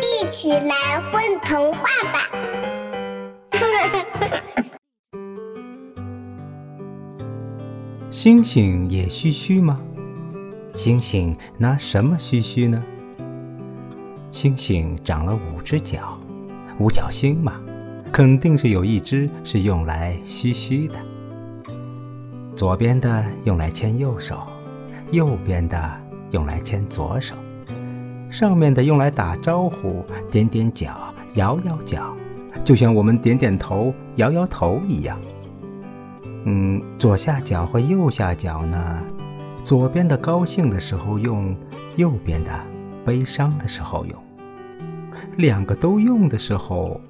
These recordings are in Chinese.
一起来混童话吧！星星也嘘嘘吗？星星拿什么嘘嘘呢？星星长了五只脚，五角星嘛，肯定是有一只是用来嘘嘘的。左边的用来牵右手，右边的用来牵左手，上面的用来打招呼、点点脚、摇摇脚，就像我们点点头、摇摇头一样。嗯，左下角和右下角呢？左边的高兴的时候用，右边的悲伤的时候用。两个都用的时候，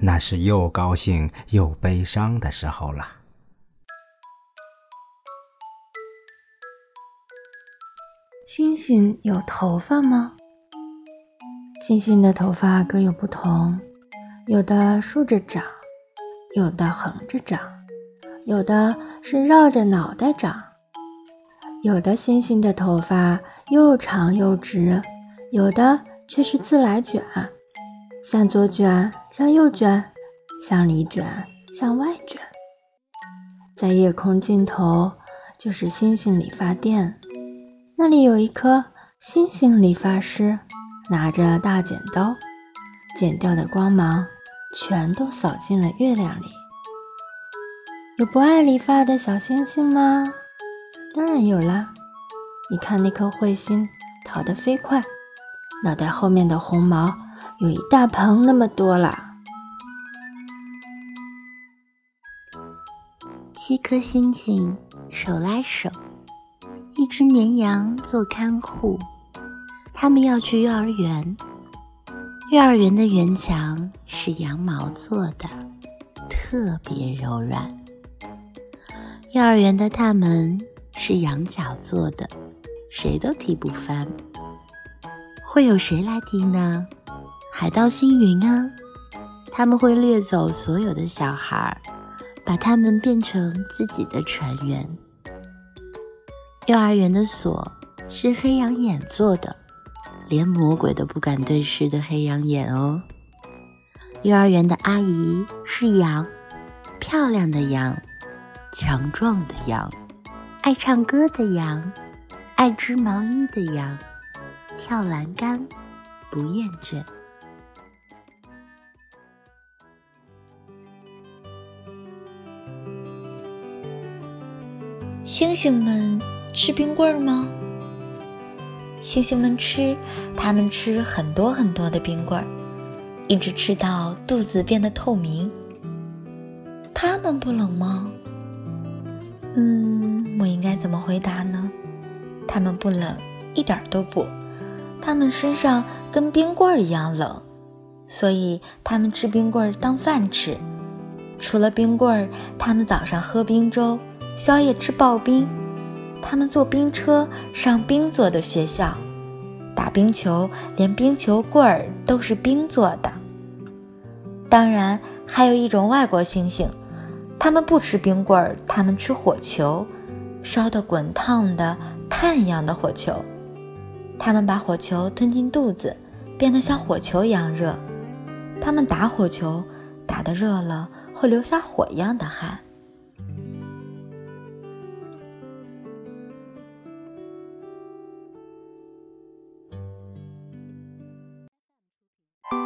那是又高兴又悲伤的时候了。星星有头发吗？星星的头发各有不同，有的竖着长，有的横着长，有的是绕着脑袋长。有的星星的头发又长又直，有的却是自来卷，向左卷，向右卷，向里卷，向外卷。在夜空尽头就是星星理发店。那里有一颗星星理发师，拿着大剪刀，剪掉的光芒全都扫进了月亮里。有不爱理发的小星星吗？当然有啦！你看那颗彗星逃得飞快，脑袋后面的红毛有一大盆那么多啦。七颗星星手拉手。一只绵羊做看护，他们要去幼儿园。幼儿园的园墙是羊毛做的，特别柔软。幼儿园的大门是羊角做的，谁都踢不翻。会有谁来踢呢？海盗星云啊！他们会掠走所有的小孩，把他们变成自己的船员。幼儿园的锁是黑羊眼做的，连魔鬼都不敢对视的黑羊眼哦。幼儿园的阿姨是羊，漂亮的羊，强壮的羊，爱唱歌的羊，爱织毛衣的羊，跳栏杆不厌倦。星星们。吃冰棍儿吗？星星们吃，他们吃很多很多的冰棍儿，一直吃到肚子变得透明。他们不冷吗？嗯，我应该怎么回答呢？他们不冷，一点都不。他们身上跟冰棍儿一样冷，所以他们吃冰棍儿当饭吃。除了冰棍儿，他们早上喝冰粥，宵夜吃刨冰。他们坐冰车上冰做的学校，打冰球，连冰球棍儿都是冰做的。当然，还有一种外国猩猩，他们不吃冰棍儿，他们吃火球，烧得滚烫的炭一样的火球。他们把火球吞进肚子，变得像火球一样热。他们打火球，打得热了会流下火一样的汗。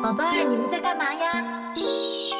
宝贝儿，你们在干嘛呀？嘘，